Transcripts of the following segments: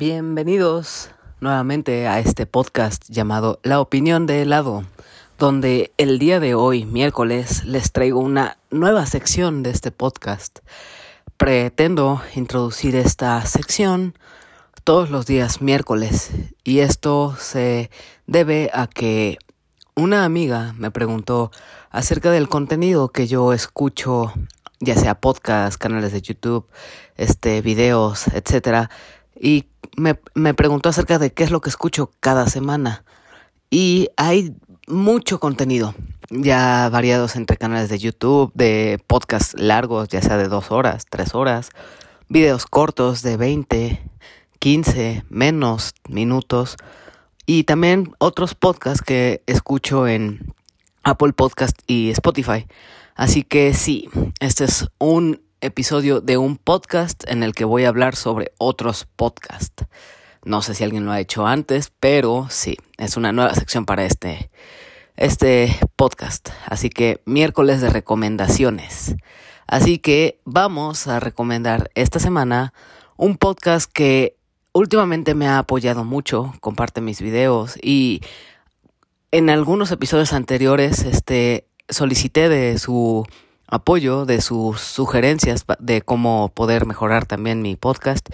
Bienvenidos nuevamente a este podcast llamado La opinión de helado, donde el día de hoy, miércoles, les traigo una nueva sección de este podcast. Pretendo introducir esta sección todos los días miércoles y esto se debe a que una amiga me preguntó acerca del contenido que yo escucho, ya sea podcast, canales de YouTube, este, videos, etcétera, y me, me preguntó acerca de qué es lo que escucho cada semana. Y hay mucho contenido, ya variados entre canales de YouTube, de podcasts largos, ya sea de dos horas, tres horas, videos cortos de 20, 15, menos minutos, y también otros podcasts que escucho en Apple Podcast y Spotify. Así que sí, este es un episodio de un podcast en el que voy a hablar sobre otros podcasts. No sé si alguien lo ha hecho antes, pero sí, es una nueva sección para este, este podcast. Así que miércoles de recomendaciones. Así que vamos a recomendar esta semana un podcast que últimamente me ha apoyado mucho, comparte mis videos y en algunos episodios anteriores este solicité de su apoyo, de sus sugerencias de cómo poder mejorar también mi podcast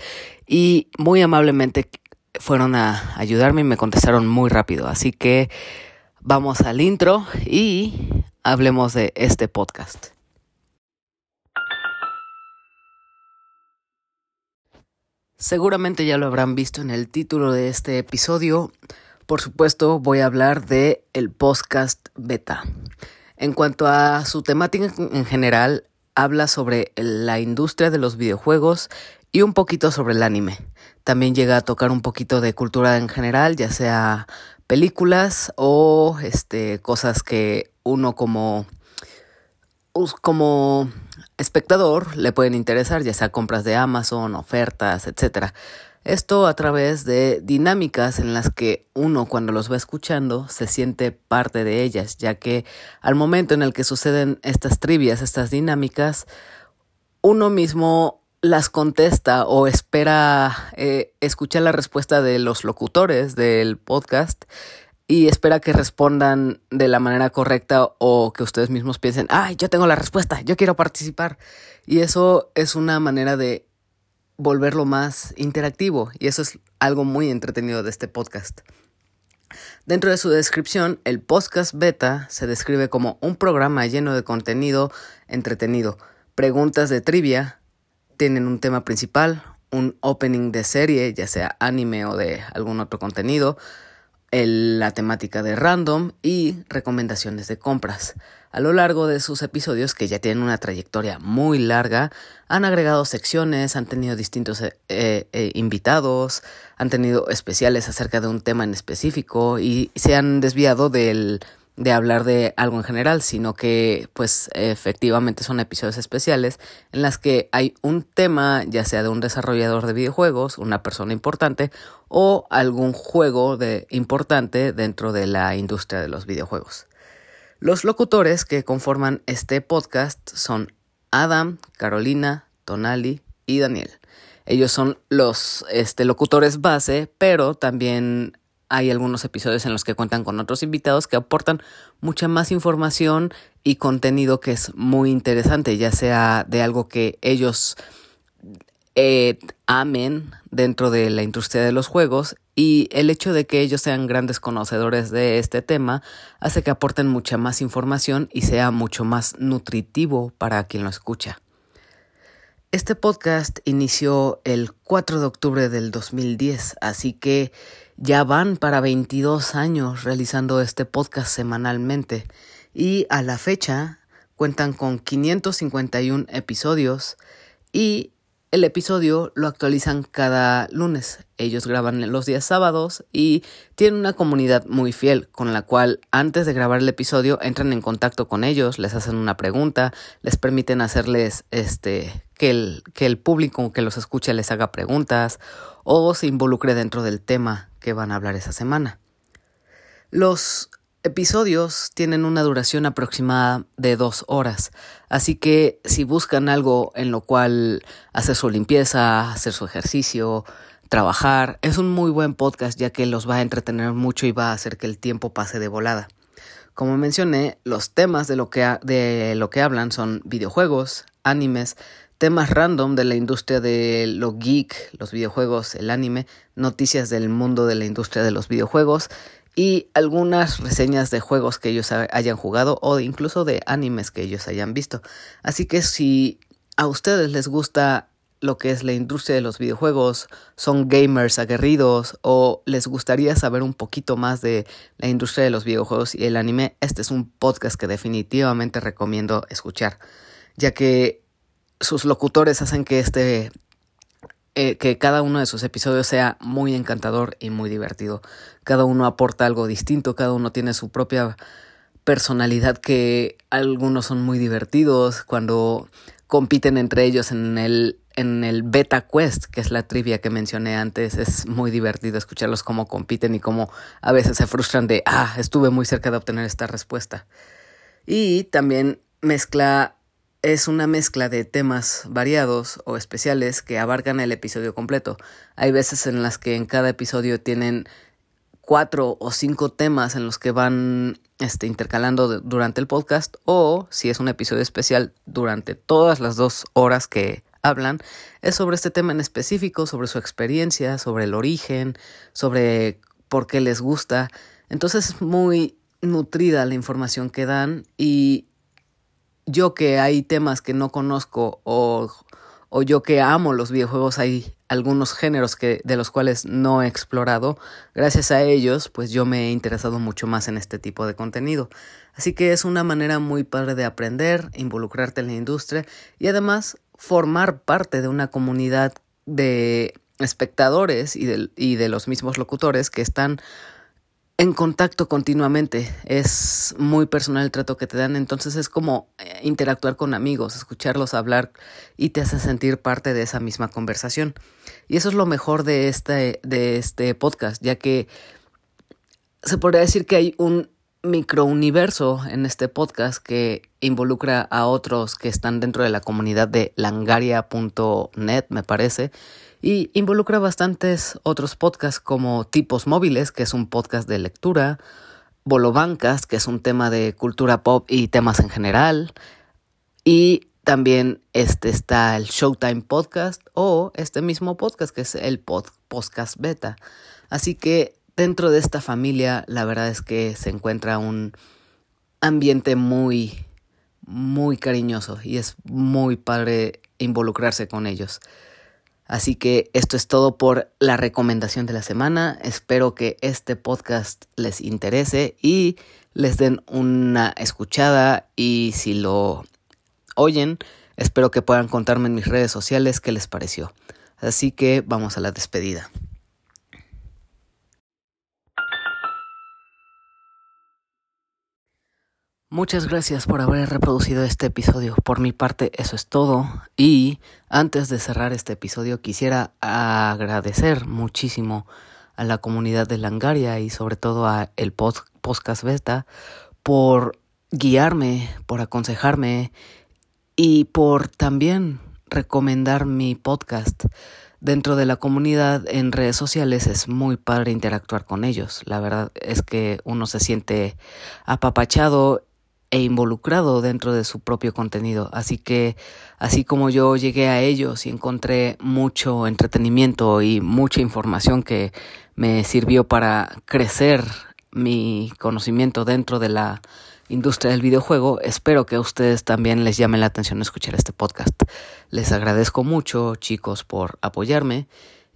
y muy amablemente fueron a ayudarme y me contestaron muy rápido. Así que vamos al intro y hablemos de este podcast. Seguramente ya lo habrán visto en el título de este episodio. Por supuesto, voy a hablar de el podcast beta. En cuanto a su temática en general, habla sobre la industria de los videojuegos y un poquito sobre el anime. También llega a tocar un poquito de cultura en general, ya sea películas o este cosas que uno como como espectador le pueden interesar, ya sea compras de Amazon, ofertas, etc. Esto a través de dinámicas en las que uno cuando los va escuchando se siente parte de ellas, ya que al momento en el que suceden estas trivias, estas dinámicas, uno mismo las contesta o espera eh, escuchar la respuesta de los locutores del podcast y espera que respondan de la manera correcta o que ustedes mismos piensen, ay, yo tengo la respuesta, yo quiero participar. Y eso es una manera de volverlo más interactivo y eso es algo muy entretenido de este podcast. Dentro de su descripción, el podcast beta se describe como un programa lleno de contenido entretenido, preguntas de trivia, tienen un tema principal, un opening de serie, ya sea anime o de algún otro contenido, la temática de random y recomendaciones de compras. A lo largo de sus episodios, que ya tienen una trayectoria muy larga, han agregado secciones, han tenido distintos eh, eh, invitados, han tenido especiales acerca de un tema en específico y se han desviado del de hablar de algo en general, sino que pues efectivamente son episodios especiales en las que hay un tema, ya sea de un desarrollador de videojuegos, una persona importante o algún juego de importante dentro de la industria de los videojuegos. Los locutores que conforman este podcast son Adam, Carolina, Tonali y Daniel. Ellos son los este, locutores base, pero también hay algunos episodios en los que cuentan con otros invitados que aportan mucha más información y contenido que es muy interesante, ya sea de algo que ellos eh, amen dentro de la industria de los juegos y el hecho de que ellos sean grandes conocedores de este tema hace que aporten mucha más información y sea mucho más nutritivo para quien lo escucha. Este podcast inició el 4 de octubre del 2010, así que ya van para 22 años realizando este podcast semanalmente y a la fecha cuentan con 551 episodios y el episodio lo actualizan cada lunes. Ellos graban los días sábados y tienen una comunidad muy fiel con la cual antes de grabar el episodio entran en contacto con ellos, les hacen una pregunta, les permiten hacerles este que el, que el público que los escuche les haga preguntas o se involucre dentro del tema que van a hablar esa semana. Los episodios tienen una duración aproximada de dos horas, así que si buscan algo en lo cual hacer su limpieza, hacer su ejercicio, trabajar. Es un muy buen podcast ya que los va a entretener mucho y va a hacer que el tiempo pase de volada. Como mencioné, los temas de lo que, de lo que hablan son videojuegos, animes, temas random de la industria de lo geek, los videojuegos, el anime, noticias del mundo de la industria de los videojuegos y algunas reseñas de juegos que ellos hayan jugado o incluso de animes que ellos hayan visto. Así que si a ustedes les gusta lo que es la industria de los videojuegos, son gamers aguerridos o les gustaría saber un poquito más de la industria de los videojuegos y el anime, este es un podcast que definitivamente recomiendo escuchar, ya que sus locutores hacen que este eh, que cada uno de sus episodios sea muy encantador y muy divertido. Cada uno aporta algo distinto, cada uno tiene su propia personalidad que algunos son muy divertidos cuando compiten entre ellos en el en el Beta Quest, que es la trivia que mencioné antes, es muy divertido escucharlos cómo compiten y cómo a veces se frustran de, ah, estuve muy cerca de obtener esta respuesta. Y también mezcla es una mezcla de temas variados o especiales que abarcan el episodio completo. Hay veces en las que en cada episodio tienen cuatro o cinco temas en los que van este, intercalando durante el podcast o si es un episodio especial durante todas las dos horas que hablan es sobre este tema en específico, sobre su experiencia, sobre el origen, sobre por qué les gusta. Entonces es muy nutrida la información que dan y yo que hay temas que no conozco o, o yo que amo los videojuegos, hay algunos géneros que, de los cuales no he explorado. Gracias a ellos, pues yo me he interesado mucho más en este tipo de contenido. Así que es una manera muy padre de aprender, involucrarte en la industria y además formar parte de una comunidad de espectadores y y de los mismos locutores que están en contacto continuamente. Es muy personal el trato que te dan, entonces es como eh, interactuar con amigos, escucharlos hablar y te hace sentir parte de esa misma conversación. Y eso es lo mejor de este, de este podcast, ya que se podría decir que hay un microuniverso en este podcast que involucra a otros que están dentro de la comunidad de langaria.net, me parece, y involucra bastantes otros podcasts como Tipos Móviles, que es un podcast de lectura, Bolobancas, que es un tema de cultura pop y temas en general, y también este está el Showtime Podcast o este mismo podcast que es el podcast beta. Así que dentro de esta familia la verdad es que se encuentra un ambiente muy muy cariñoso y es muy padre involucrarse con ellos. Así que esto es todo por la recomendación de la semana. Espero que este podcast les interese y les den una escuchada y si lo oyen, espero que puedan contarme en mis redes sociales qué les pareció. Así que vamos a la despedida. Muchas gracias por haber reproducido este episodio. Por mi parte, eso es todo. Y antes de cerrar este episodio, quisiera agradecer muchísimo a la comunidad de Langaria y sobre todo a el podcast Beta por guiarme, por aconsejarme y por también recomendar mi podcast. Dentro de la comunidad en redes sociales es muy padre interactuar con ellos. La verdad es que uno se siente apapachado e involucrado dentro de su propio contenido. Así que así como yo llegué a ellos y encontré mucho entretenimiento y mucha información que me sirvió para crecer mi conocimiento dentro de la industria del videojuego, espero que a ustedes también les llame la atención escuchar este podcast. Les agradezco mucho, chicos, por apoyarme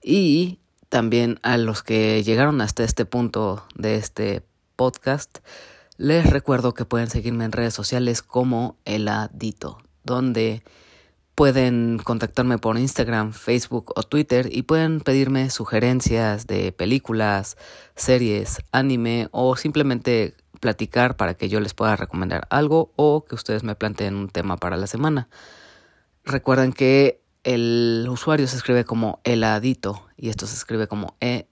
y también a los que llegaron hasta este punto de este podcast. Les recuerdo que pueden seguirme en redes sociales como Eladito, donde pueden contactarme por Instagram, Facebook o Twitter y pueden pedirme sugerencias de películas, series, anime o simplemente platicar para que yo les pueda recomendar algo o que ustedes me planteen un tema para la semana. Recuerden que el usuario se escribe como Eladito y esto se escribe como E-L-A-H-D-I-T-O.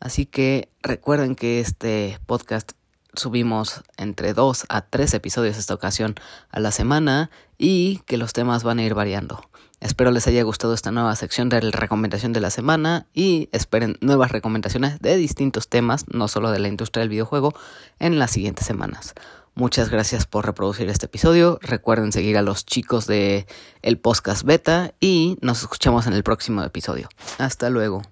Así que recuerden que este podcast subimos entre dos a tres episodios esta ocasión a la semana y que los temas van a ir variando. Espero les haya gustado esta nueva sección de la recomendación de la semana y esperen nuevas recomendaciones de distintos temas, no solo de la industria del videojuego, en las siguientes semanas. Muchas gracias por reproducir este episodio. Recuerden seguir a los chicos de el podcast beta y nos escuchamos en el próximo episodio. Hasta luego.